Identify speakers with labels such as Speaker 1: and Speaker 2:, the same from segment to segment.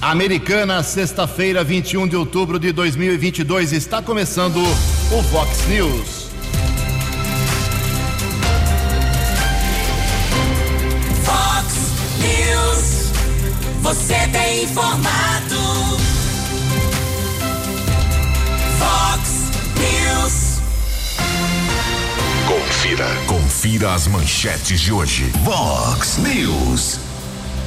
Speaker 1: Americana, sexta-feira, 21 de outubro de 2022, está começando o Vox News.
Speaker 2: Vox News, você tem informado. Vox News.
Speaker 3: Confira, confira as manchetes de hoje. Vox News.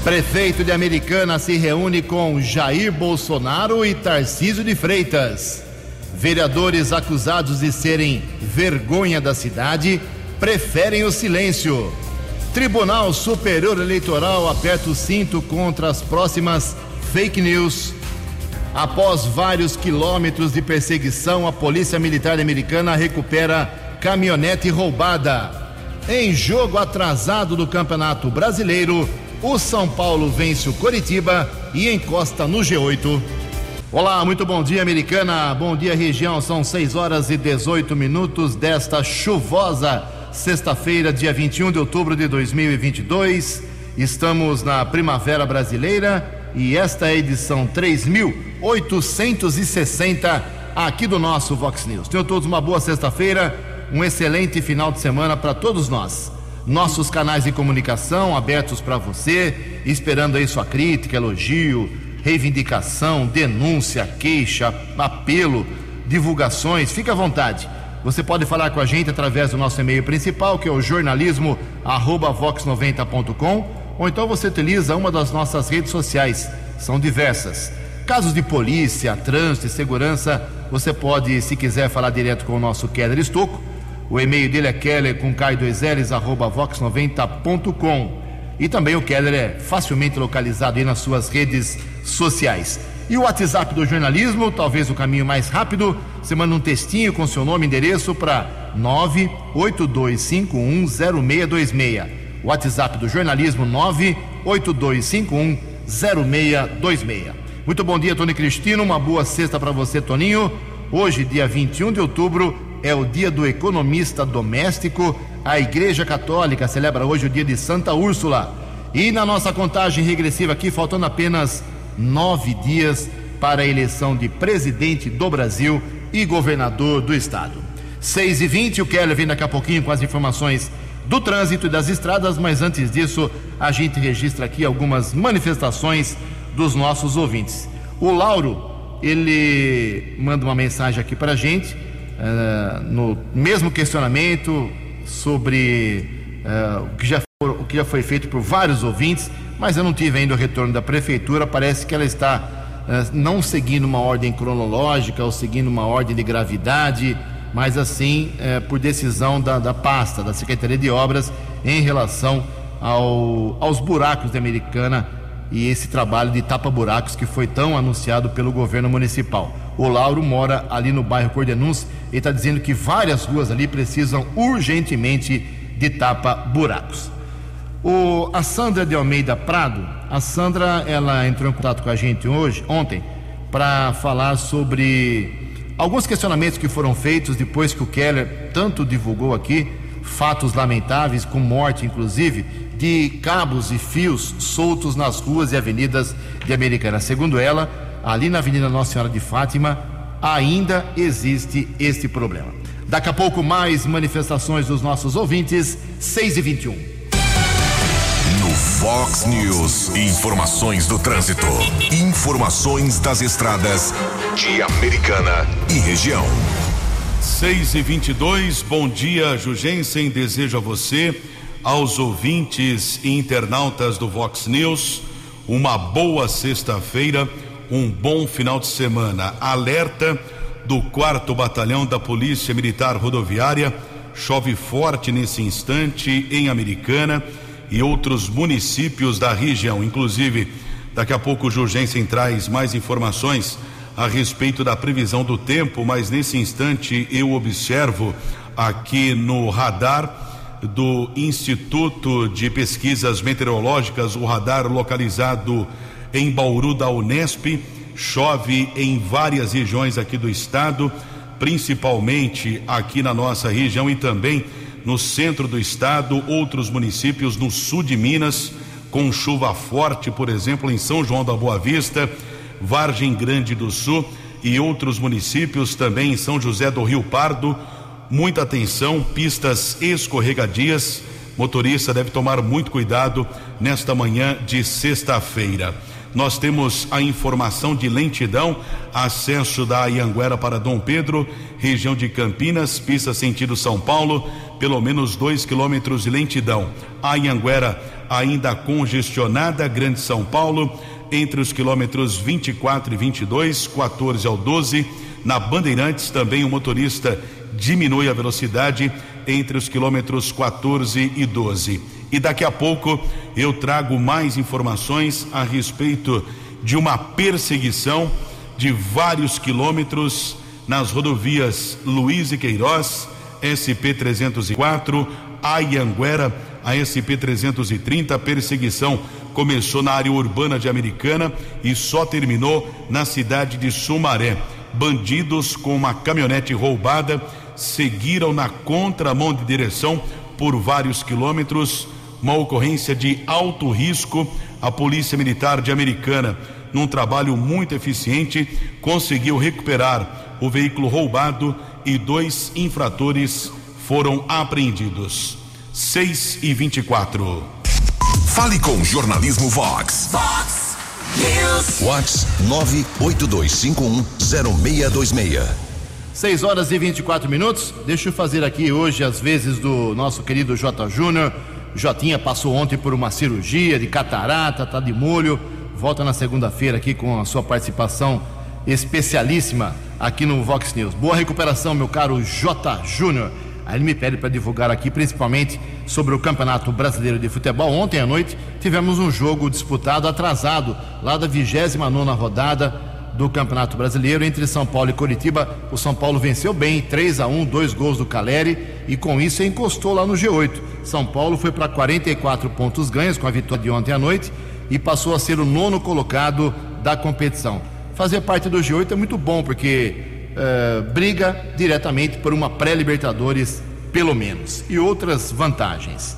Speaker 1: Prefeito de Americana se reúne com Jair Bolsonaro e Tarcísio de Freitas. Vereadores acusados de serem vergonha da cidade preferem o silêncio. Tribunal Superior Eleitoral aperta o cinto contra as próximas fake news. Após vários quilômetros de perseguição, a Polícia Militar Americana recupera caminhonete roubada. Em jogo atrasado do Campeonato Brasileiro, o São Paulo vence o Coritiba e encosta no G8. Olá, muito bom dia, americana. Bom dia, região. São 6 horas e 18 minutos desta chuvosa sexta-feira, dia 21 de outubro de 2022. Estamos na Primavera Brasileira e esta é a edição 3860 aqui do nosso Vox News. Tenham todos uma boa sexta-feira, um excelente final de semana para todos nós nossos canais de comunicação abertos para você, esperando aí sua crítica, elogio, reivindicação, denúncia, queixa, apelo, divulgações. Fique à vontade. Você pode falar com a gente através do nosso e-mail principal, que é o jornalismo@vox90.com, ou então você utiliza uma das nossas redes sociais. São diversas. Casos de polícia, trânsito e segurança, você pode, se quiser, falar direto com o nosso Keller Estocco o e-mail dele é keller com k2ls arroba vox90.com. E também o Keller é facilmente localizado aí nas suas redes sociais. E o WhatsApp do jornalismo, talvez o caminho mais rápido, você manda um textinho com seu nome e endereço para 982510626. WhatsApp do jornalismo 982510626. Muito bom dia, Tony Cristino. Uma boa sexta para você, Toninho. Hoje, dia 21 de outubro, é o dia do economista doméstico. A Igreja Católica celebra hoje o dia de Santa Úrsula. E na nossa contagem regressiva aqui, faltando apenas nove dias para a eleição de presidente do Brasil e governador do estado. 6 e 20 o Keller vem daqui a pouquinho com as informações do trânsito e das estradas, mas antes disso, a gente registra aqui algumas manifestações dos nossos ouvintes. O Lauro, ele manda uma mensagem aqui para a gente uh, no mesmo questionamento sobre uh, o, que já for, o que já foi feito por vários ouvintes, mas eu não tive ainda o retorno da prefeitura. Parece que ela está uh, não seguindo uma ordem cronológica ou seguindo uma ordem de gravidade, mas assim por decisão da, da pasta, da Secretaria de Obras, em relação ao, aos buracos da Americana e esse trabalho de tapa-buracos que foi tão anunciado pelo governo municipal. O Lauro mora ali no bairro Cordenúncia e está dizendo que várias ruas ali precisam urgentemente de tapa-buracos. O, a Sandra de Almeida Prado, a Sandra, ela entrou em contato com a gente hoje, ontem, para falar sobre alguns questionamentos que foram feitos depois que o Keller tanto divulgou aqui, fatos lamentáveis, com morte inclusive, de cabos e fios soltos nas ruas e avenidas de Americana. Segundo ela, ali na Avenida Nossa Senhora de Fátima, ainda existe este problema. Daqui a pouco, mais manifestações dos nossos ouvintes, 6 e 21
Speaker 3: No Fox News, informações do trânsito. Informações das estradas de Americana e região.
Speaker 4: 6 e 22 bom dia, Jugensen. Desejo a você, aos ouvintes e internautas do Vox News, uma boa sexta-feira um bom final de semana. Alerta do quarto batalhão da Polícia Militar Rodoviária. Chove forte nesse instante em Americana e outros municípios da região. Inclusive, daqui a pouco o Jurgensen traz mais informações a respeito da previsão do tempo, mas nesse instante eu observo aqui no radar do Instituto de Pesquisas Meteorológicas, o radar localizado em Bauru da Unesp. Chove em várias regiões aqui do estado, principalmente aqui na nossa região e também no centro do estado, outros municípios no sul de Minas, com chuva forte, por exemplo, em São João da Boa Vista, Vargem Grande do Sul e outros municípios também em São José do Rio Pardo. Muita atenção, pistas escorregadias. Motorista deve tomar muito cuidado nesta manhã de sexta-feira. Nós temos a informação de lentidão, acesso da Ianguera para Dom Pedro, região de Campinas, pista sentido São Paulo, pelo menos dois quilômetros de lentidão. A Ianguera ainda congestionada, Grande São Paulo, entre os quilômetros 24 e 22, 14 ao 12. Na Bandeirantes também o motorista diminui a velocidade entre os quilômetros 14 e 12. E daqui a pouco eu trago mais informações a respeito de uma perseguição de vários quilômetros nas rodovias Luiz e Queiroz, SP 304, Ayanguera, a SP 330. A perseguição começou na área urbana de Americana e só terminou na cidade de Sumaré. Bandidos com uma caminhonete roubada seguiram na contramão de direção por vários quilômetros. Uma ocorrência de alto risco. A Polícia Militar de Americana, num trabalho muito eficiente, conseguiu recuperar o veículo roubado e dois infratores foram apreendidos. 6 e 24.
Speaker 3: Fale com o Jornalismo Vox.
Speaker 2: Fox News.
Speaker 3: Vox 982510626.
Speaker 1: 6 horas e 24 minutos. Deixa eu fazer aqui hoje as vezes do nosso querido J. Júnior. Jotinha passou ontem por uma cirurgia de catarata, tá de molho. Volta na segunda-feira aqui com a sua participação especialíssima aqui no Vox News. Boa recuperação, meu caro J. Júnior. Aí ele me pede para divulgar aqui, principalmente sobre o Campeonato Brasileiro de Futebol. Ontem à noite tivemos um jogo disputado atrasado, lá da 29 rodada do Campeonato Brasileiro entre São Paulo e Coritiba. O São Paulo venceu bem, 3 a 1 dois gols do Caleri, e com isso encostou lá no G8. São Paulo foi para 44 pontos ganhos com a vitória de ontem à noite e passou a ser o nono colocado da competição. Fazer parte do G8 é muito bom, porque eh, briga diretamente por uma pré-Libertadores, pelo menos, e outras vantagens.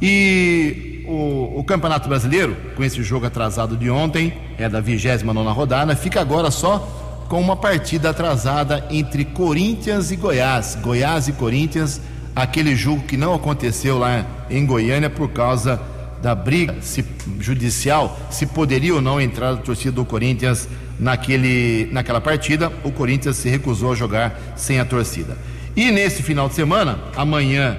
Speaker 1: E o, o, Campeonato Brasileiro, com esse jogo atrasado de ontem, é da 29 rodada, fica agora só com uma partida atrasada entre Corinthians e Goiás. Goiás e Corinthians, aquele jogo que não aconteceu lá em Goiânia por causa da briga se, judicial, se poderia ou não entrar a torcida do Corinthians naquele, naquela partida. O Corinthians se recusou a jogar sem a torcida. E nesse final de semana, amanhã,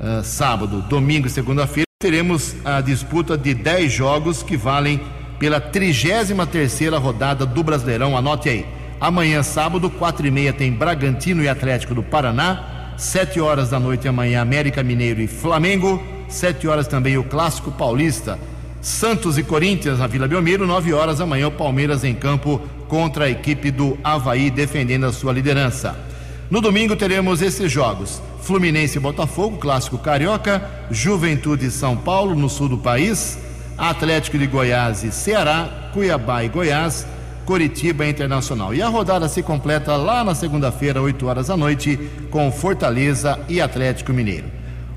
Speaker 1: uh, sábado, domingo e segunda-feira, teremos a disputa de 10 jogos que valem pela 33 rodada do Brasileirão. Anote aí. Amanhã, sábado, 4 e meia, tem Bragantino e Atlético do Paraná. 7 horas da noite amanhã, América Mineiro e Flamengo. 7 horas também o Clássico Paulista Santos e Corinthians na Vila Belmiro, 9 horas amanhã, o Palmeiras em campo contra a equipe do Havaí, defendendo a sua liderança. No domingo teremos esses jogos: Fluminense e Botafogo, clássico carioca, Juventude e São Paulo, no sul do país, Atlético de Goiás e Ceará, Cuiabá e Goiás, Coritiba Internacional. E a rodada se completa lá na segunda-feira, 8 horas da noite, com Fortaleza e Atlético Mineiro.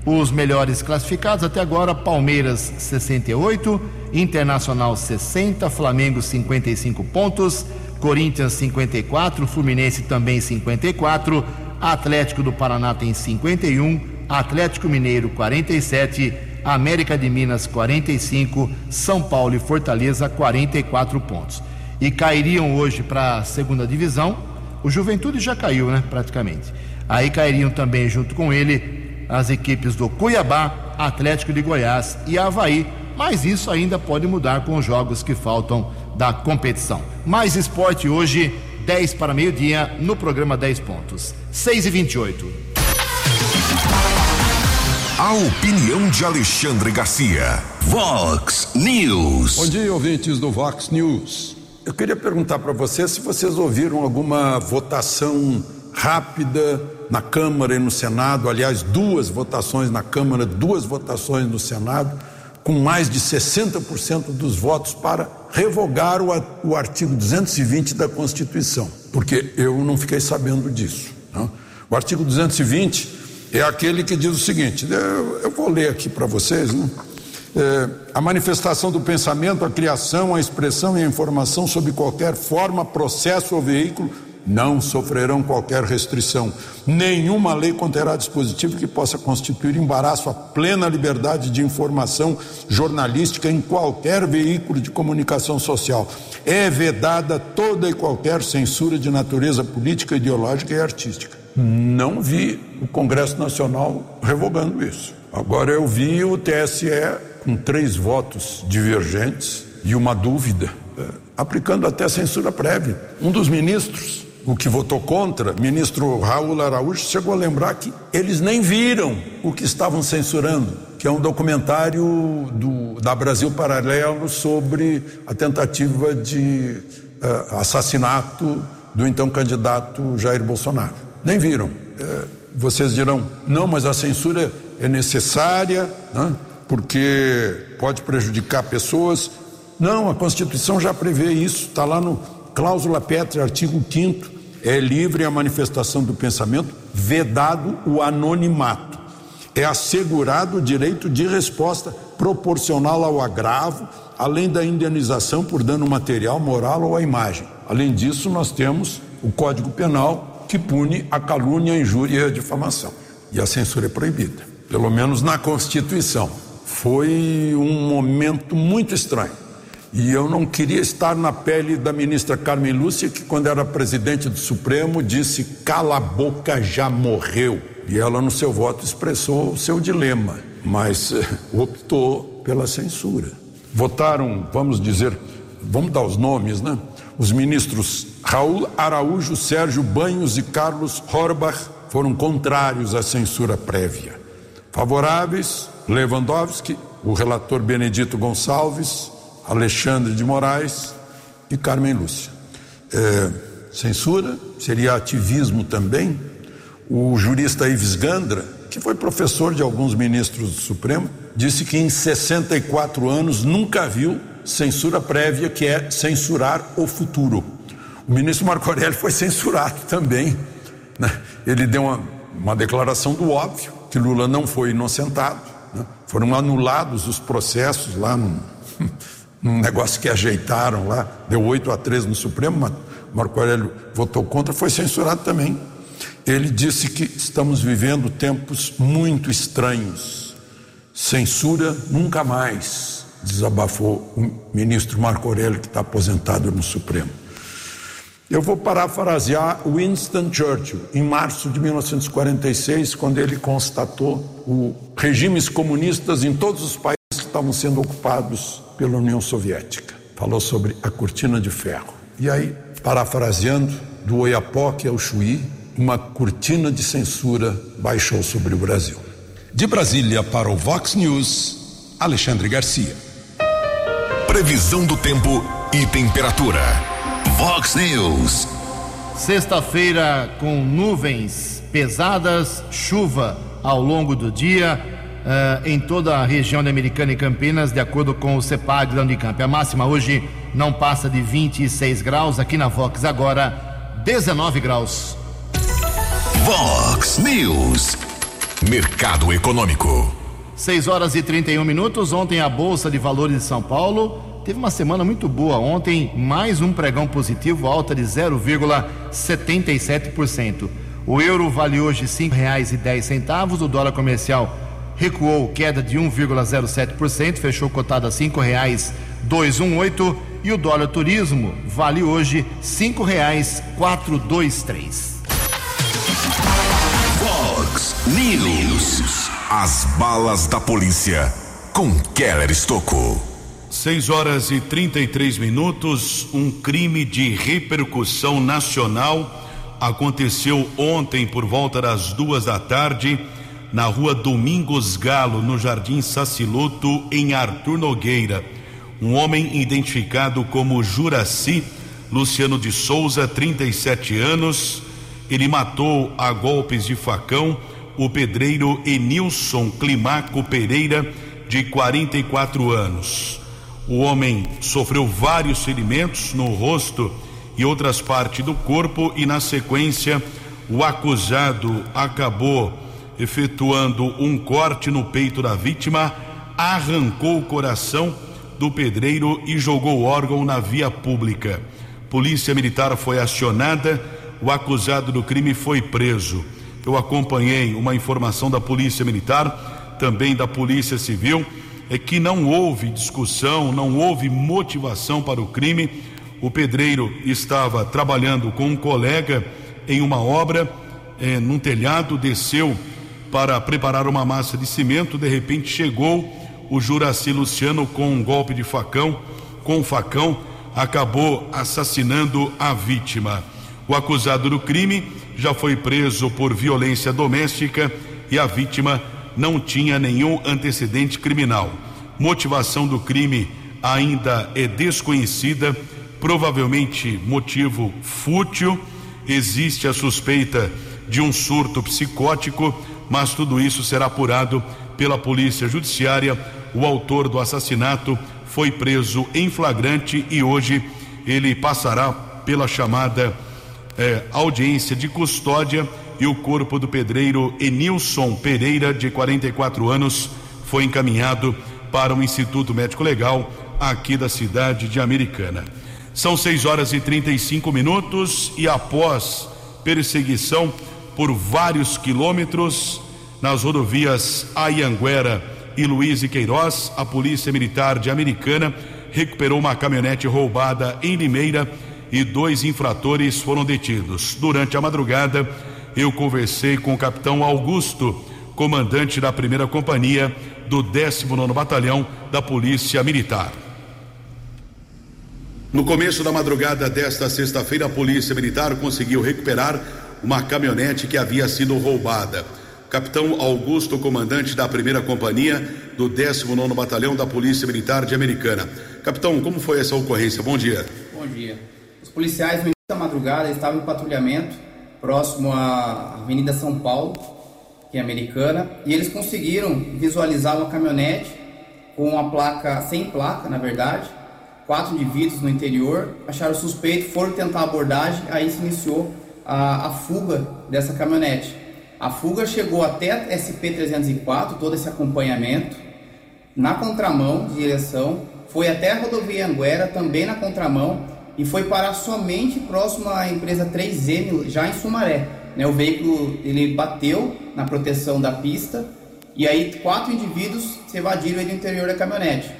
Speaker 1: Os melhores classificados até agora: Palmeiras 68, Internacional 60, Flamengo 55 pontos, Corinthians 54, Fluminense também 54, Atlético do Paraná tem 51, Atlético Mineiro 47, América de Minas 45, São Paulo e Fortaleza 44 pontos. E cairiam hoje para a segunda divisão. O Juventude já caiu, né? Praticamente. Aí cairiam também junto com ele as equipes do Cuiabá, Atlético de Goiás e Havaí, mas isso ainda pode mudar com os jogos que faltam da competição. Mais esporte hoje, 10 para meio-dia, no programa 10 pontos. 6 e 28.
Speaker 3: A opinião de Alexandre Garcia. Vox News.
Speaker 5: Bom dia, ouvintes do Vox News. Eu queria perguntar para vocês se vocês ouviram alguma votação rápida na Câmara e no Senado, aliás, duas votações na Câmara, duas votações no Senado, com mais de 60% dos votos para revogar o, o, artigo 220 da Constituição, porque eu não fiquei sabendo disso. Não? O artigo 220 é aquele que diz o seguinte: eu, eu vou ler aqui para vocês, né? É, a manifestação do pensamento, a criação, a expressão e a informação sob qualquer forma, processo ou veículo não sofrerão qualquer restrição. Nenhuma lei conterá dispositivo que possa constituir embaraço à plena liberdade de informação jornalística em qualquer veículo de comunicação social. É vedada toda e qualquer censura de natureza política, ideológica e artística. Não vi o Congresso Nacional revogando isso. Agora eu vi o TSE com três votos divergentes e uma dúvida, é, aplicando até censura prévia. Um dos ministros o que votou contra, ministro Raul Araújo, chegou a lembrar que eles nem viram o que estavam censurando, que é um documentário do, da Brasil Paralelo sobre a tentativa de uh, assassinato do então candidato Jair Bolsonaro. Nem viram. Uh, vocês dirão, não, mas a censura é necessária, né, porque pode prejudicar pessoas. Não, a Constituição já prevê isso, está lá no Cláusula Petra, artigo 5 é livre a manifestação do pensamento, vedado o anonimato. É assegurado o direito de resposta proporcional ao agravo, além da indenização por dano material, moral ou à imagem. Além disso, nós temos o Código Penal que pune a calúnia, a injúria e a difamação. E a censura é proibida, pelo menos na Constituição. Foi um momento muito estranho e eu não queria estar na pele da ministra Carmen Lúcia, que, quando era presidente do Supremo, disse: cala a boca, já morreu. E ela, no seu voto, expressou o seu dilema, mas eh, optou pela censura. Votaram, vamos dizer, vamos dar os nomes, né? Os ministros Raul Araújo, Sérgio Banhos e Carlos Horbach foram contrários à censura prévia. Favoráveis, Lewandowski, o relator Benedito Gonçalves, Alexandre de Moraes e Carmen Lúcia. É, censura seria ativismo também. O jurista Ives Gandra, que foi professor de alguns ministros do Supremo, disse que em 64 anos nunca viu censura prévia, que é censurar o futuro. O ministro Marco Aurélio foi censurado também. Né? Ele deu uma, uma, declaração do óbvio, que Lula não foi inocentado. Né? Foram anulados os processos lá no, num negócio que ajeitaram lá, deu 8 a 3 no Supremo, mas Marco Aurélio votou contra, foi censurado também. Ele disse que estamos vivendo tempos muito estranhos. Censura nunca mais, desabafou o ministro Marco Aurélio, que está aposentado no Supremo. Eu vou parafrasear Winston Churchill, em março de 1946, quando ele constatou o regimes comunistas em todos os países que estavam sendo ocupados pela União Soviética. Falou sobre a cortina de ferro. E aí, parafraseando, do Oiapoque ao Chuí, uma cortina de censura baixou sobre o Brasil.
Speaker 3: De Brasília para o Vox News, Alexandre Garcia. Previsão do tempo e temperatura. Vox News.
Speaker 1: Sexta-feira com nuvens pesadas, chuva ao longo do dia uh, em toda a região da Americana e Campinas, de acordo com o CEPAG da Unicamp. A máxima hoje não passa de 26 graus, aqui na Vox agora 19 graus.
Speaker 3: Vox News, Mercado Econômico.
Speaker 1: 6 horas e 31 minutos. Ontem a Bolsa de Valores de São Paulo teve uma semana muito boa. Ontem, mais um pregão positivo, alta de 0,77%. O euro vale hoje R$ 5,10, o dólar comercial recuou, queda de 1,07%, fechou cotado a cinco reais 218 e o dólar turismo vale hoje cinco reais 423.
Speaker 3: Fox News. As balas da polícia com Keller Estocou.
Speaker 4: 6 horas e 33 minutos. Um crime de repercussão nacional aconteceu ontem por volta das duas da tarde na rua Domingos Galo, no Jardim Saciloto, em Artur Nogueira. Um homem identificado como Juraci Luciano de Souza, 37 anos. Ele matou a golpes de facão o pedreiro Enilson Climaco Pereira, de 44 anos. O homem sofreu vários ferimentos no rosto e outras partes do corpo, e na sequência, o acusado acabou efetuando um corte no peito da vítima, arrancou o coração do pedreiro e jogou o órgão na via pública. Polícia Militar foi acionada, o acusado do crime foi preso. Eu acompanhei uma informação da Polícia Militar, também da Polícia Civil, é que não houve discussão, não houve motivação para o crime. O pedreiro estava trabalhando com um colega em uma obra, eh, num telhado, desceu para preparar uma massa de cimento, de repente chegou o Juraci Luciano com um golpe de facão, com um facão, acabou assassinando a vítima. O acusado do crime já foi preso por violência doméstica e a vítima não tinha nenhum antecedente criminal. Motivação do crime ainda é desconhecida, provavelmente motivo fútil. Existe a suspeita de um surto psicótico, mas tudo isso será apurado pela Polícia Judiciária o autor do assassinato foi preso em flagrante e hoje ele passará pela chamada eh, audiência de custódia e o corpo do pedreiro Enilson Pereira, de 44 anos, foi encaminhado para o Instituto Médico Legal aqui da cidade de Americana. São 6 horas e 35 minutos e após perseguição por vários quilômetros nas rodovias Ayanguera e Luiz e Queiroz, a Polícia Militar de Americana recuperou uma caminhonete roubada em Limeira e dois infratores foram detidos. Durante a madrugada, eu conversei com o capitão Augusto, comandante da primeira companhia do 19 Batalhão da Polícia Militar. No começo da madrugada desta sexta-feira, a Polícia Militar conseguiu recuperar uma caminhonete que havia sido roubada capitão Augusto, comandante da primeira companhia do 19 Batalhão da Polícia Militar de Americana. Capitão, como foi essa ocorrência? Bom dia.
Speaker 6: Bom dia. Os policiais, no início da madrugada, estavam em patrulhamento próximo à Avenida São Paulo, que é americana, e eles conseguiram visualizar uma caminhonete com uma placa, sem placa, na verdade, quatro indivíduos no interior, acharam suspeito, foram tentar a abordagem, aí se iniciou a, a fuga dessa caminhonete. A fuga chegou até SP-304, todo esse acompanhamento, na contramão de direção, foi até a rodovia Anguera, também na contramão, e foi parar somente próximo à empresa 3M, já em Sumaré. Né? O veículo ele bateu na proteção da pista, e aí quatro indivíduos se evadiram do interior da caminhonete.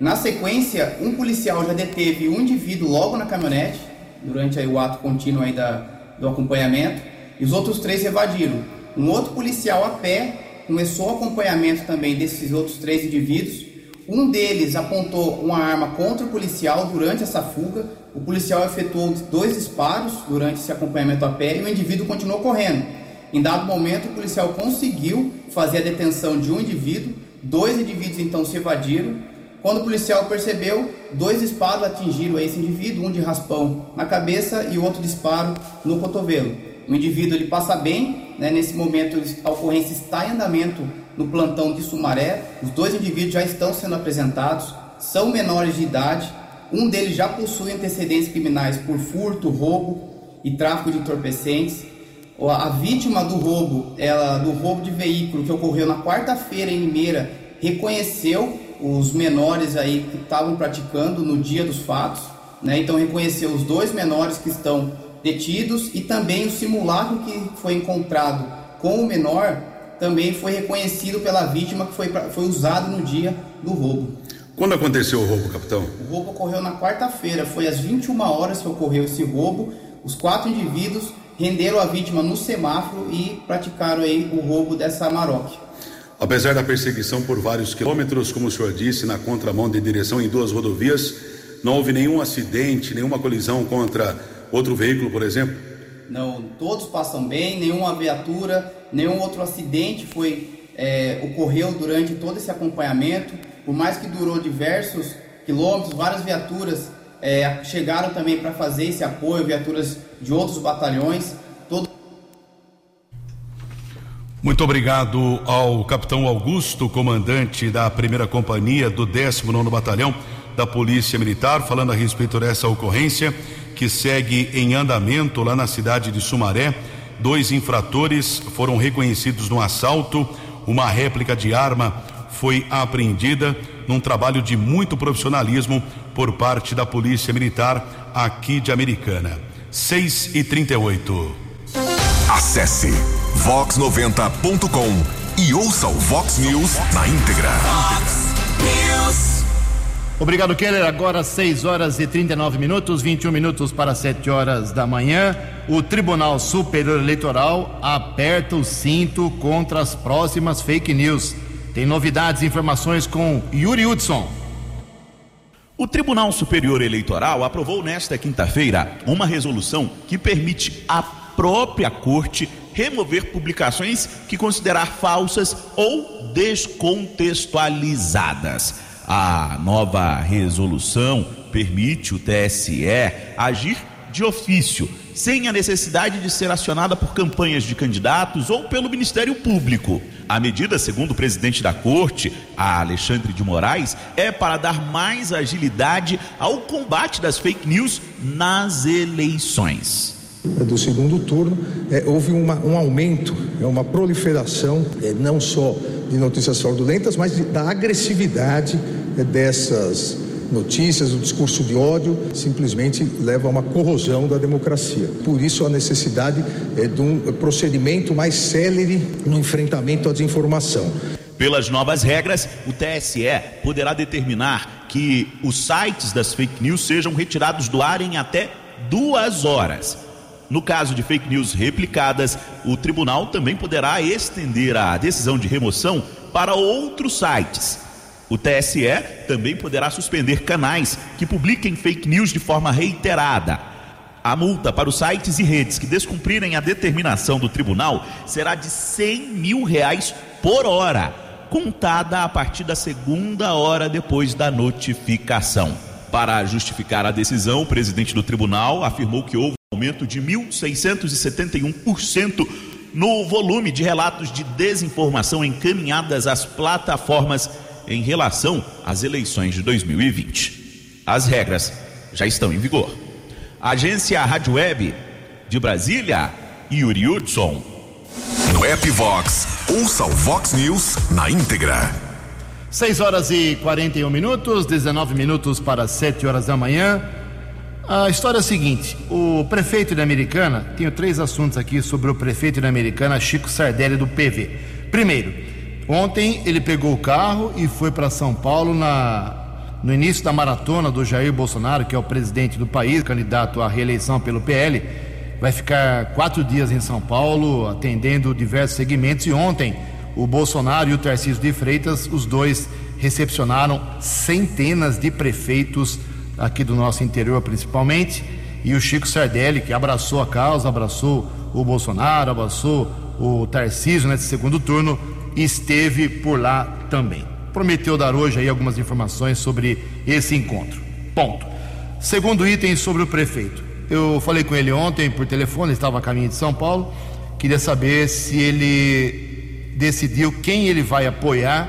Speaker 6: Na sequência, um policial já deteve um indivíduo logo na caminhonete, durante aí o ato contínuo aí da, do acompanhamento, e os outros três evadiram. Um outro policial a pé começou o acompanhamento também desses outros três indivíduos. Um deles apontou uma arma contra o policial durante essa fuga. O policial efetuou dois disparos durante esse acompanhamento a pé e o indivíduo continuou correndo. Em dado momento, o policial conseguiu fazer a detenção de um indivíduo. Dois indivíduos então se evadiram. Quando o policial percebeu, dois disparos atingiram esse indivíduo, um de raspão na cabeça e outro disparo no cotovelo. O indivíduo ele passa bem, né? nesse momento a ocorrência está em andamento no plantão de Sumaré. Os dois indivíduos já estão sendo apresentados, são menores de idade. Um deles já possui antecedentes criminais por furto, roubo e tráfico de entorpecentes. A vítima do roubo, ela, do roubo de veículo que ocorreu na quarta-feira em Limeira, reconheceu os menores aí que estavam praticando no dia dos fatos, né? Então reconheceu os dois menores que estão detidos e também o simulacro que foi encontrado com o menor também foi reconhecido pela vítima que foi, foi usado no dia do roubo.
Speaker 4: Quando aconteceu o roubo, capitão?
Speaker 6: O roubo ocorreu na quarta-feira, foi às 21 horas que ocorreu esse roubo. Os quatro indivíduos renderam a vítima no semáforo e praticaram aí o roubo dessa Maroc.
Speaker 4: Apesar da perseguição por vários quilômetros, como o senhor disse, na contramão de direção em duas rodovias, não houve nenhum acidente, nenhuma colisão contra outro veículo, por exemplo?
Speaker 6: Não, todos passam bem, nenhuma viatura, nenhum outro acidente foi é, ocorreu durante todo esse acompanhamento. Por mais que durou diversos quilômetros, várias viaturas é, chegaram também para fazer esse apoio, viaturas de outros batalhões. Todo...
Speaker 4: Muito obrigado ao capitão Augusto, comandante da primeira companhia do 19 Batalhão da Polícia Militar, falando a respeito dessa ocorrência que segue em andamento lá na cidade de Sumaré. Dois infratores foram reconhecidos no assalto. Uma réplica de arma foi apreendida num trabalho de muito profissionalismo por parte da Polícia Militar aqui de Americana. 6 e 38.
Speaker 3: Acesse vox90.com e ouça o Vox News na íntegra.
Speaker 2: News.
Speaker 1: Obrigado, Keller. Agora 6 horas e 39 minutos, 21 minutos para 7 horas da manhã. O Tribunal Superior Eleitoral aperta o cinto contra as próximas fake news. Tem novidades e informações com Yuri Hudson.
Speaker 7: O Tribunal Superior Eleitoral aprovou nesta quinta-feira uma resolução que permite à própria Corte remover publicações que considerar falsas ou descontextualizadas. A nova resolução permite o TSE agir de ofício, sem a necessidade de ser acionada por campanhas de candidatos ou pelo Ministério Público. A medida, segundo o presidente da corte, Alexandre de Moraes, é para dar mais agilidade ao combate das fake news nas eleições
Speaker 8: do segundo turno, é, houve uma, um aumento, é uma proliferação, é, não só de notícias fraudulentas, mas de, da agressividade é, dessas notícias, o discurso de ódio simplesmente leva a uma corrosão da democracia. Por isso a necessidade é, de um procedimento mais célere no enfrentamento à desinformação.
Speaker 7: Pelas novas regras, o TSE poderá determinar que os sites das fake news sejam retirados do ar em até duas horas. No caso de fake news replicadas, o tribunal também poderá estender a decisão de remoção para outros sites. O TSE também poderá suspender canais que publiquem fake news de forma reiterada. A multa para os sites e redes que descumprirem a determinação do tribunal será de 100 mil reais por hora, contada a partir da segunda hora depois da notificação. Para justificar a decisão, o presidente do tribunal afirmou que houve aumento de 1.671% no volume de relatos de desinformação encaminhadas às plataformas em relação às eleições de 2020. As regras já estão em vigor. Agência Rádio Web de Brasília, Yuri Hudson.
Speaker 3: No app Vox, ouça o Vox News na íntegra.
Speaker 1: 6 horas e 41 minutos, 19 minutos para 7 horas da manhã. A história é a seguinte: o prefeito de Americana, tenho três assuntos aqui sobre o prefeito de Americana, Chico Sardelli, do PV. Primeiro, ontem ele pegou o carro e foi para São Paulo na, no início da maratona do Jair Bolsonaro, que é o presidente do país, candidato à reeleição pelo PL. Vai ficar quatro dias em São Paulo, atendendo diversos segmentos. E ontem, o Bolsonaro e o Tarcísio de Freitas, os dois recepcionaram centenas de prefeitos aqui do nosso interior principalmente, e o Chico Sardelli, que abraçou a causa, abraçou o Bolsonaro, abraçou o Tarcísio nesse segundo turno, esteve por lá também. Prometeu dar hoje aí algumas informações sobre esse encontro. Ponto. Segundo item sobre o prefeito. Eu falei com ele ontem por telefone, ele estava a caminho de São Paulo. Queria saber se ele decidiu quem ele vai apoiar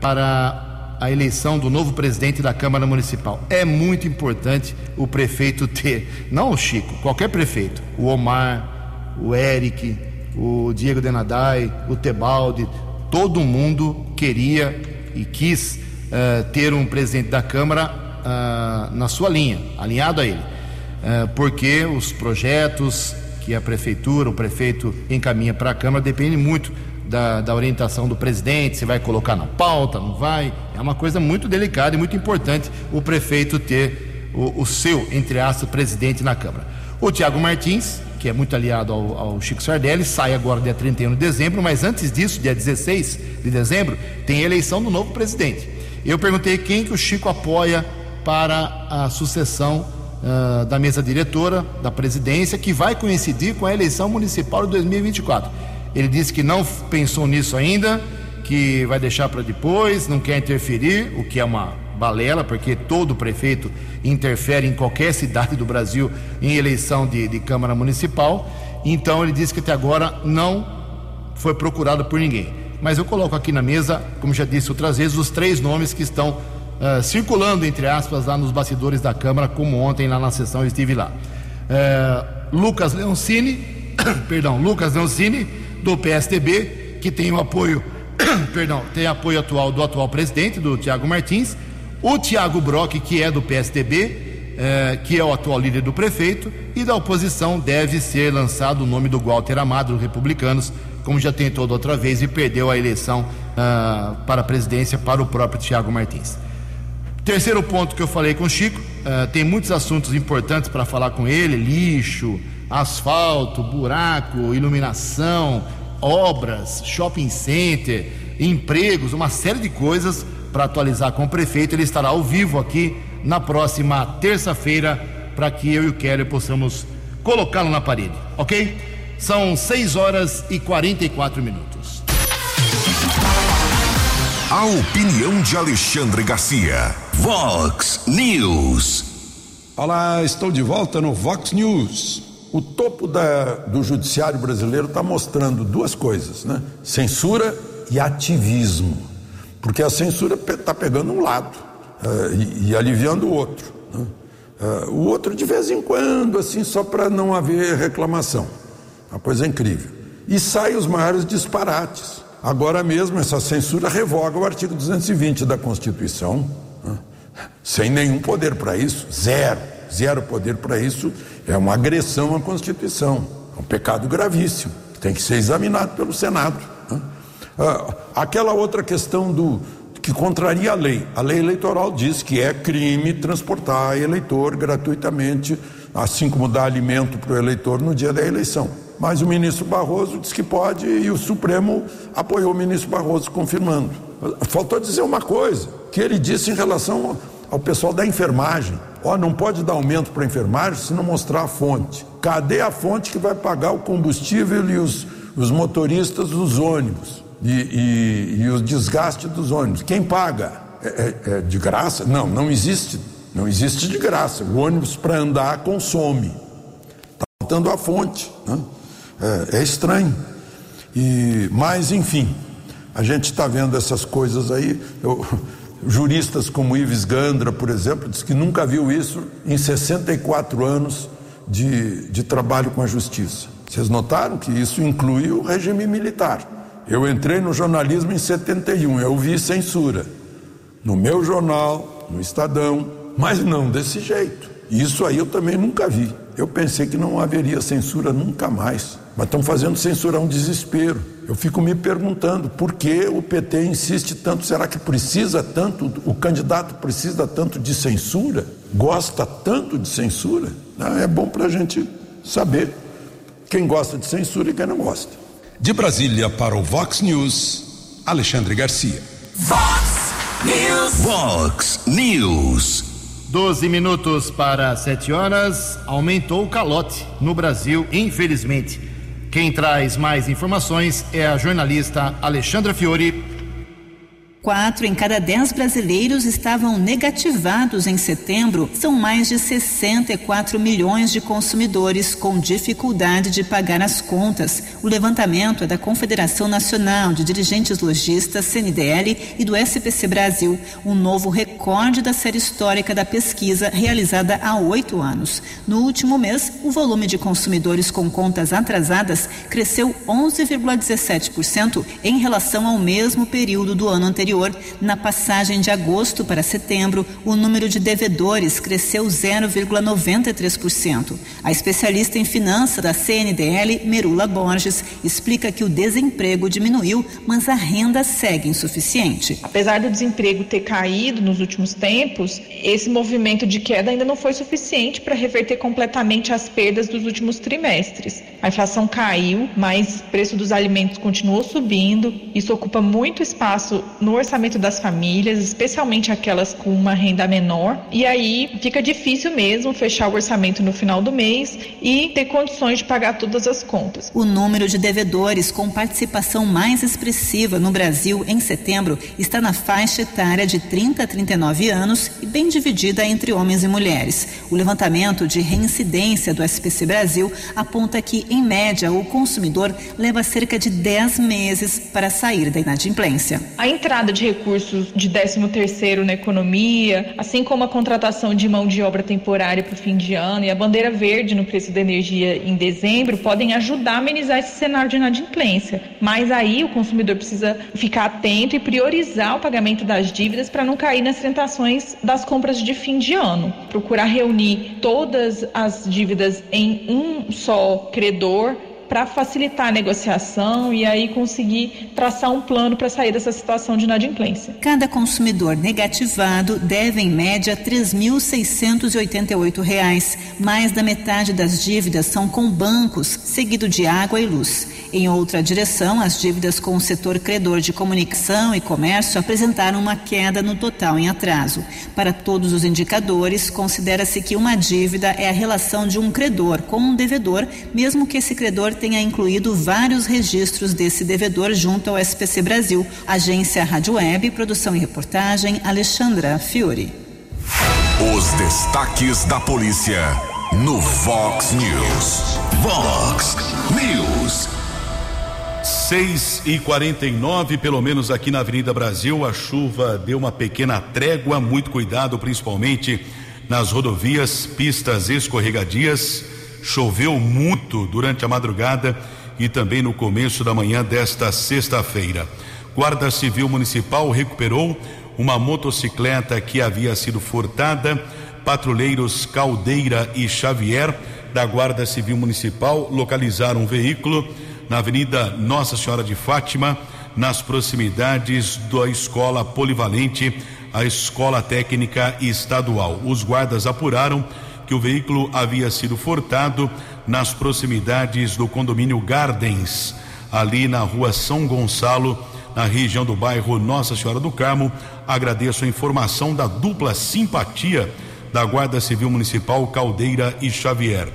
Speaker 1: para a eleição do novo presidente da Câmara Municipal. É muito importante o prefeito ter, não o Chico, qualquer prefeito, o Omar, o Eric, o Diego Denadai, o Tebaldi, todo mundo queria e quis uh, ter um presidente da Câmara uh, na sua linha, alinhado a ele, uh, porque os projetos que a prefeitura, o prefeito encaminha para a Câmara dependem muito da, da, orientação do presidente, se vai colocar na pauta, não vai. É uma coisa muito delicada e muito importante o prefeito ter o, o seu, entre aspas, presidente na Câmara. O Tiago Martins, que é muito aliado ao, ao, Chico Sardelli, sai agora dia 31 de dezembro, mas antes disso, dia 16 de dezembro, tem a eleição do novo presidente. Eu perguntei quem que o Chico apoia para a sucessão uh, da mesa diretora, da presidência, que vai coincidir com a eleição municipal de 2024. Ele disse que não pensou nisso ainda, que vai deixar para depois, não quer interferir, o que é uma balela, porque todo prefeito interfere em qualquer cidade do Brasil em eleição de, de Câmara Municipal. Então ele disse que até agora não foi procurado por ninguém. Mas eu coloco aqui na mesa, como já disse outras vezes, os três nomes que estão uh, circulando, entre aspas, lá nos bastidores da Câmara, como ontem lá na sessão eu estive lá. Uh, Lucas Leoncini, perdão, Lucas Leoncini, do PSDB, que tem o apoio perdão, tem apoio atual do atual presidente, do Tiago Martins, o Tiago Brock, que é do PSDB, eh, que é o atual líder do prefeito, e da oposição deve ser lançado o nome do Walter Amado, do Republicanos, como já tentou da outra vez e perdeu a eleição ah, para a presidência para o próprio Tiago Martins. Terceiro ponto que eu falei com o Chico, ah, tem muitos assuntos importantes para falar com ele: lixo, asfalto, buraco, iluminação, obras, shopping center, empregos, uma série de coisas para atualizar com o prefeito. Ele estará ao vivo aqui na próxima terça-feira para que eu e o Kelly possamos colocá-lo na parede, ok? São 6 horas e 44 minutos.
Speaker 3: A opinião de Alexandre Garcia. Vox News.
Speaker 5: Olá, estou de volta no Vox News. O topo da, do judiciário brasileiro está mostrando duas coisas, né? Censura e ativismo. Porque a censura está pegando um lado uh, e, e, aliviando o outro. Né? Uh, o outro de vez em quando, assim, só para não haver reclamação. Uma coisa incrível. E saem os maiores disparates. Agora mesmo, essa censura revoga o artigo 220 da Constituição, né? sem nenhum poder para isso, zero, zero poder para isso. É uma agressão à Constituição, é um pecado gravíssimo, que tem que ser examinado pelo Senado. Né? Ah, aquela outra questão do que contraria a lei. A lei eleitoral diz que é crime transportar eleitor gratuitamente, assim como dar alimento para o eleitor no dia da eleição mas o ministro Barroso disse que pode e o Supremo apoiou o ministro Barroso confirmando. Faltou dizer uma coisa, que ele disse em relação ao pessoal da enfermagem. Ó, não pode dar aumento para enfermagem se não mostrar a fonte. Cadê a fonte que vai pagar o combustível e os, os motoristas dos ônibus? E, e, e o desgaste dos ônibus? Quem paga? É, é, é de graça? Não, não existe. Não existe de graça. O ônibus para andar consome. Está faltando a fonte. Né? É, é estranho. E, mas, enfim, a gente está vendo essas coisas aí. Eu, juristas como Ives Gandra, por exemplo, diz que nunca viu isso em 64 anos de, de trabalho com a justiça. Vocês notaram que isso inclui o regime militar. Eu entrei no jornalismo em 71, eu vi censura. No meu jornal, no Estadão, mas não desse jeito. Isso aí eu também nunca vi. Eu pensei que não haveria censura nunca mais. Mas estão fazendo censurar um desespero. Eu fico me perguntando por que o PT insiste tanto. Será que precisa tanto, o candidato precisa tanto de censura? Gosta tanto de censura? Ah, é bom para a gente saber quem gosta de censura e quem não gosta.
Speaker 3: De Brasília para o Vox News, Alexandre Garcia.
Speaker 2: Vox News.
Speaker 3: Vox News.
Speaker 1: 12 minutos para 7 horas. Aumentou o calote no Brasil, infelizmente. Quem traz mais informações é a jornalista Alexandra Fiore
Speaker 9: Quatro em cada dez brasileiros estavam negativados em setembro. São mais de 64 milhões de consumidores com dificuldade de pagar as contas. O levantamento é da Confederação Nacional de Dirigentes Logistas, CNDL, e do SPC Brasil, um novo recorde da série histórica da pesquisa realizada há oito anos. No último mês, o volume de consumidores com contas atrasadas cresceu 11,17% em relação ao mesmo período do ano anterior anterior, na passagem de agosto para setembro, o número de devedores cresceu 0,93%. A especialista em finanças da CNDL, Merula Borges, explica que o desemprego diminuiu, mas a renda segue insuficiente.
Speaker 10: Apesar do desemprego ter caído nos últimos tempos, esse movimento de queda ainda não foi suficiente para reverter completamente as perdas dos últimos trimestres. A inflação caiu, mas o preço dos alimentos continuou subindo. Isso ocupa muito espaço no orçamento das famílias, especialmente aquelas com uma renda menor, e aí fica difícil mesmo fechar o orçamento no final do mês e ter condições de pagar todas as contas.
Speaker 9: O número de devedores com participação mais expressiva no Brasil em setembro está na faixa etária de 30 a 39 anos e bem dividida entre homens e mulheres. O levantamento de reincidência do SPC Brasil aponta que, em média, o consumidor leva cerca de 10 meses para sair da inadimplência.
Speaker 10: A entrada de recursos de 13º na economia, assim como a contratação de mão de obra temporária para o fim de ano e a bandeira verde no preço da energia em dezembro podem ajudar a amenizar esse cenário de inadimplência. Mas aí o consumidor precisa ficar atento e priorizar o pagamento das dívidas para não cair nas tentações das compras de fim de ano. Procurar reunir todas as dívidas em um só credor para facilitar a negociação e aí conseguir traçar um plano para sair dessa situação de inadimplência.
Speaker 9: Cada consumidor negativado deve, em média, R$ 3.688. Mais da metade das dívidas são com bancos, seguido de água e luz. Em outra direção, as dívidas com o setor credor de comunicação e comércio apresentaram uma queda no total em atraso. Para todos os indicadores, considera-se que uma dívida é a relação de um credor com um devedor, mesmo que esse credor tenha incluído vários registros desse devedor junto ao SPC Brasil. Agência Rádio Web, produção e reportagem, Alexandra Fiore.
Speaker 3: Os destaques da polícia no Vox News. Vox News.
Speaker 4: 6 e 49 pelo menos aqui na Avenida Brasil, a chuva deu uma pequena trégua, muito cuidado, principalmente nas rodovias, pistas escorregadias. Choveu muito durante a madrugada e também no começo da manhã desta sexta-feira. Guarda Civil Municipal recuperou uma motocicleta que havia sido furtada. Patrulheiros Caldeira e Xavier da Guarda Civil Municipal localizaram um veículo na Avenida Nossa Senhora de Fátima, nas proximidades da Escola Polivalente, a Escola Técnica Estadual. Os guardas apuraram que o veículo havia sido furtado nas proximidades do condomínio Gardens, ali na rua São Gonçalo, na região do bairro Nossa Senhora do Carmo. Agradeço a informação da dupla simpatia da Guarda Civil Municipal Caldeira e Xavier.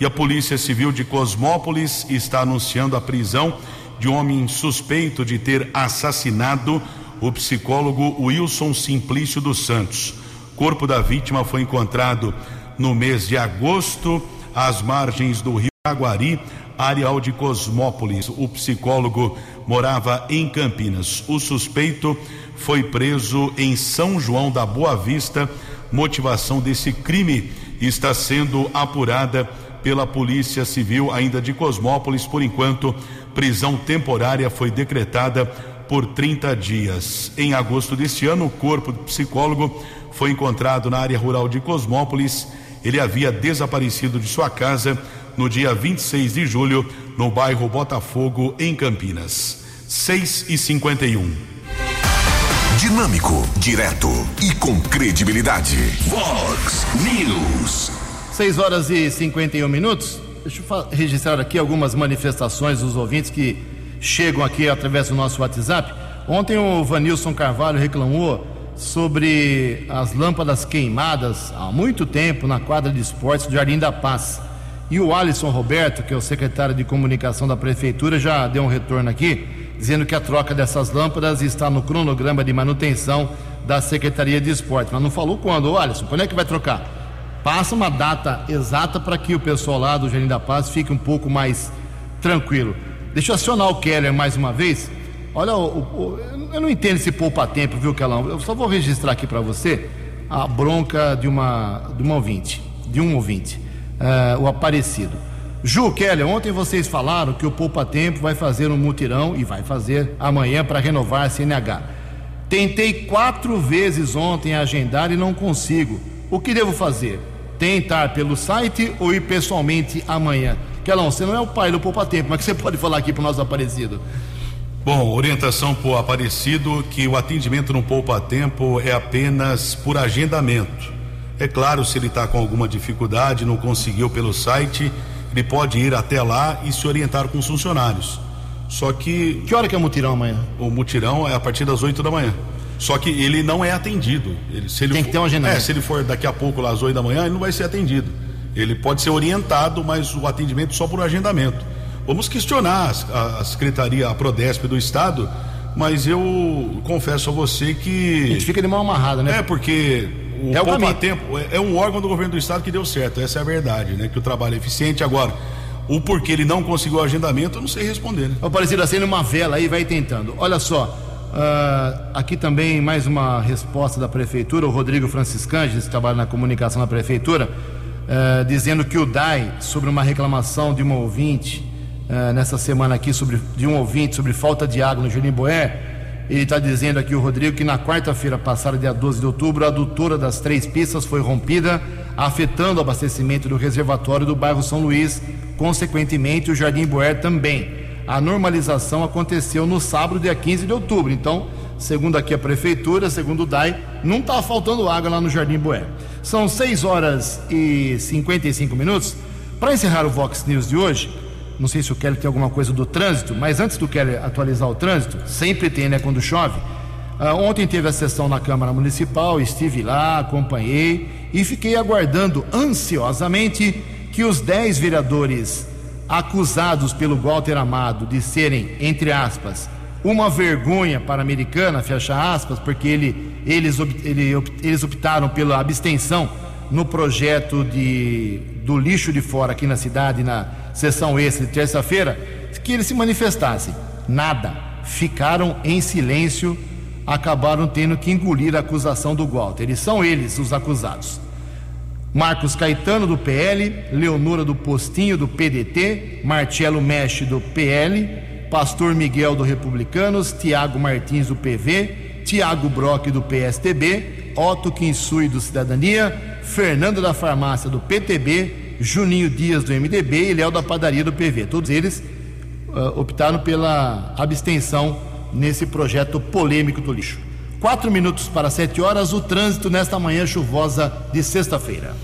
Speaker 4: E a Polícia Civil de Cosmópolis está anunciando a prisão de um homem suspeito de ter assassinado o psicólogo Wilson Simplício dos Santos. Corpo da vítima foi encontrado no mês de agosto às margens do Rio Aguari, areal de Cosmópolis. O psicólogo morava em Campinas. O suspeito foi preso em São João da Boa Vista. Motivação desse crime está sendo apurada pela Polícia Civil ainda de Cosmópolis. Por enquanto, prisão temporária foi decretada por 30 dias. Em agosto deste ano, o corpo do psicólogo foi encontrado na área rural de Cosmópolis. Ele havia desaparecido de sua casa no dia 26 de julho, no bairro Botafogo, em Campinas. 6 e 51.
Speaker 3: Dinâmico, direto e com credibilidade. Vox News.
Speaker 1: 6 horas e 51 minutos. Deixa eu registrar aqui algumas manifestações dos ouvintes que chegam aqui através do nosso WhatsApp. Ontem o Vanilson Carvalho reclamou sobre as lâmpadas queimadas há muito tempo na quadra de esportes do Jardim da Paz. E o Alisson Roberto, que é o secretário de comunicação da prefeitura, já deu um retorno aqui, dizendo que a troca dessas lâmpadas está no cronograma de manutenção da Secretaria de Esporte. Mas não falou quando, ô Alisson, quando é que vai trocar? Passa uma data exata para que o pessoal lá do Jardim da Paz fique um pouco mais tranquilo. Deixa eu acionar o Keller mais uma vez. Olha, o, o, eu não entendo esse poupa-tempo, viu, Kelão? Eu só vou registrar aqui para você a bronca de uma, de uma ouvinte, de um ouvinte, uh, o Aparecido. Ju, Keller, ontem vocês falaram que o poupa-tempo vai fazer um mutirão e vai fazer amanhã para renovar a CNH. Tentei quatro vezes ontem agendar e não consigo. O que devo fazer? tentar pelo site ou ir pessoalmente amanhã? Kelão, você não é o pai do Poupa Tempo, mas que você pode falar aqui para o nosso Aparecido?
Speaker 4: Bom, orientação para o Aparecido que o atendimento no Poupa Tempo é apenas por agendamento. É claro, se ele está com alguma dificuldade, não conseguiu pelo site, ele pode ir até lá e se orientar com os funcionários. Só que.
Speaker 1: Que hora que é o mutirão amanhã?
Speaker 4: O mutirão é a partir das 8 da manhã. Só que ele não é atendido. Ele, se ele
Speaker 1: Tem
Speaker 4: for,
Speaker 1: que ter uma agendamento.
Speaker 4: É, se ele for daqui a pouco, lá às 8 da manhã, ele não vai ser atendido. Ele pode ser orientado, mas o atendimento só por agendamento. Vamos questionar a, a Secretaria, a Prodesp do Estado, mas eu confesso a você que.
Speaker 1: A gente fica de mão amarrada, né?
Speaker 4: É, porque o
Speaker 1: É o.
Speaker 4: Tempo é, é um órgão do governo do Estado que deu certo, essa é a verdade, né? Que o trabalho é eficiente. Agora, o porquê ele não conseguiu o agendamento, eu não sei responder, né?
Speaker 1: Aparecido acende uma vela aí vai tentando. Olha só, Uh, aqui também mais uma resposta da prefeitura, o Rodrigo Franciscanges, que trabalha na comunicação da prefeitura, uh, dizendo que o DAI, sobre uma reclamação de uma ouvinte, uh, nessa semana aqui, sobre, de um ouvinte sobre falta de água no Julimboé, ele está dizendo aqui, o Rodrigo, que na quarta-feira passada, dia 12 de outubro, a adutora das três pistas foi rompida, afetando o abastecimento do reservatório do bairro São Luís, consequentemente o Jardim Boer também. A normalização aconteceu no sábado, dia 15 de outubro. Então, segundo aqui a prefeitura, segundo o DAI, não está faltando água lá no Jardim Boer. São 6 horas e 55 minutos. Para encerrar o Vox News de hoje, não sei se o Kelly tem alguma coisa do trânsito, mas antes do Kelly atualizar o trânsito, sempre tem, né, quando chove. Uh, ontem teve a sessão na Câmara Municipal, estive lá, acompanhei e fiquei aguardando ansiosamente que os 10 vereadores acusados pelo Walter Amado de serem, entre aspas, uma vergonha para a americana, fecha aspas, porque ele, eles, ele, eles optaram pela abstenção no projeto de, do lixo de fora aqui na cidade, na sessão extra de terça-feira, que eles se manifestassem. Nada. Ficaram em silêncio, acabaram tendo que engolir a acusação do Walter. Eles são eles os acusados. Marcos Caetano, do PL, Leonora do Postinho, do PDT, Marcelo Mexe, do PL, Pastor Miguel, do Republicanos, Tiago Martins, do PV, Tiago Brock, do PSTB, Otto Kinsui, do Cidadania, Fernando da Farmácia, do PTB, Juninho Dias do MDB e Léo da Padaria do PV. Todos eles uh, optaram pela abstenção nesse projeto polêmico do lixo. Quatro minutos para sete horas, o trânsito nesta manhã chuvosa de sexta-feira.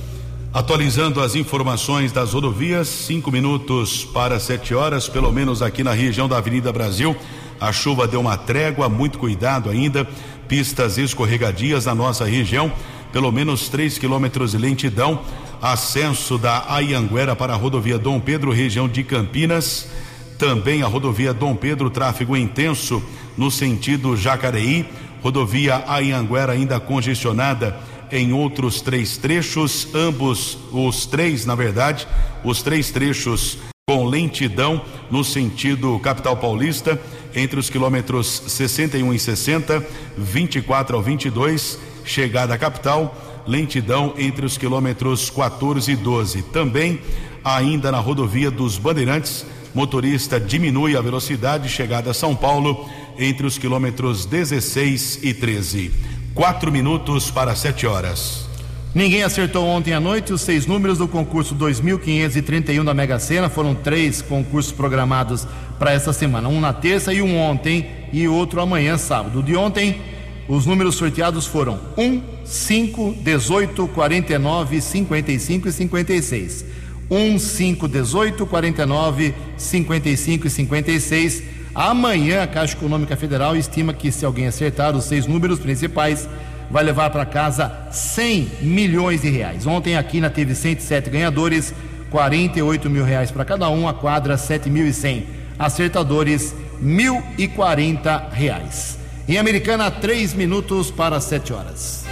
Speaker 4: Atualizando as informações das rodovias, cinco minutos para sete horas, pelo menos aqui na região da Avenida Brasil. A chuva deu uma trégua, muito cuidado ainda. Pistas escorregadias na nossa região, pelo menos três quilômetros de lentidão Ascenso da Ayanguera para a rodovia Dom Pedro, região de Campinas. Também a rodovia Dom Pedro, tráfego intenso no sentido Jacareí. Rodovia Ayanguera ainda congestionada em outros três trechos, ambos os três, na verdade, os três trechos com lentidão no sentido capital paulista, entre os quilômetros 61 e 60, 24 ao 22, chegada à capital lentidão entre os quilômetros 14 e 12. Também, ainda na rodovia dos Bandeirantes, motorista diminui a velocidade chegada a São Paulo entre os quilômetros 16 e 13. Quatro minutos para sete horas.
Speaker 1: Ninguém acertou ontem à noite os seis números do concurso 2531 da Mega Sena. Foram três concursos programados para essa semana: um na terça e um ontem, e outro amanhã, sábado. De ontem os números sorteados foram 1, 5, 18, 49, 55 e 56. 1, 5, 18, 49, 55 e 56. Amanhã a Caixa Econômica Federal estima que se alguém acertar os seis números principais, vai levar para casa 100 milhões de reais. Ontem a Quina teve 107 ganhadores, 48 mil reais para cada um, a quadra 7.100. Acertadores, 1.040 reais. Em Americana, três minutos para sete horas.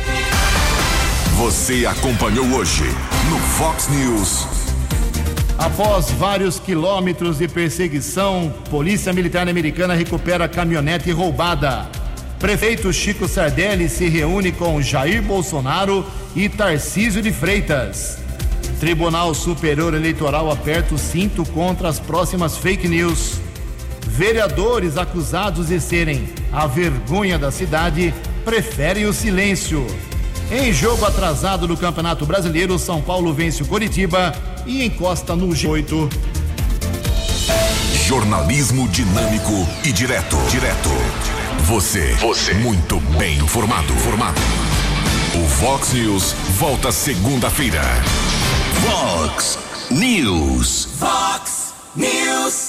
Speaker 3: Você acompanhou hoje no Fox News.
Speaker 1: Após vários quilômetros de perseguição, Polícia Militar Americana recupera caminhonete roubada. Prefeito Chico Sardelli se reúne com Jair Bolsonaro e Tarcísio de Freitas. Tribunal Superior Eleitoral aperta o cinto contra as próximas fake news. Vereadores acusados de serem a vergonha da cidade preferem o silêncio. Em jogo atrasado do Campeonato Brasileiro, São Paulo vence o Coritiba e encosta no G8.
Speaker 3: Jornalismo dinâmico e direto. Direto. Você. Você. Muito bem informado. Formado. O Vox News volta segunda-feira.
Speaker 2: Vox News. Vox News.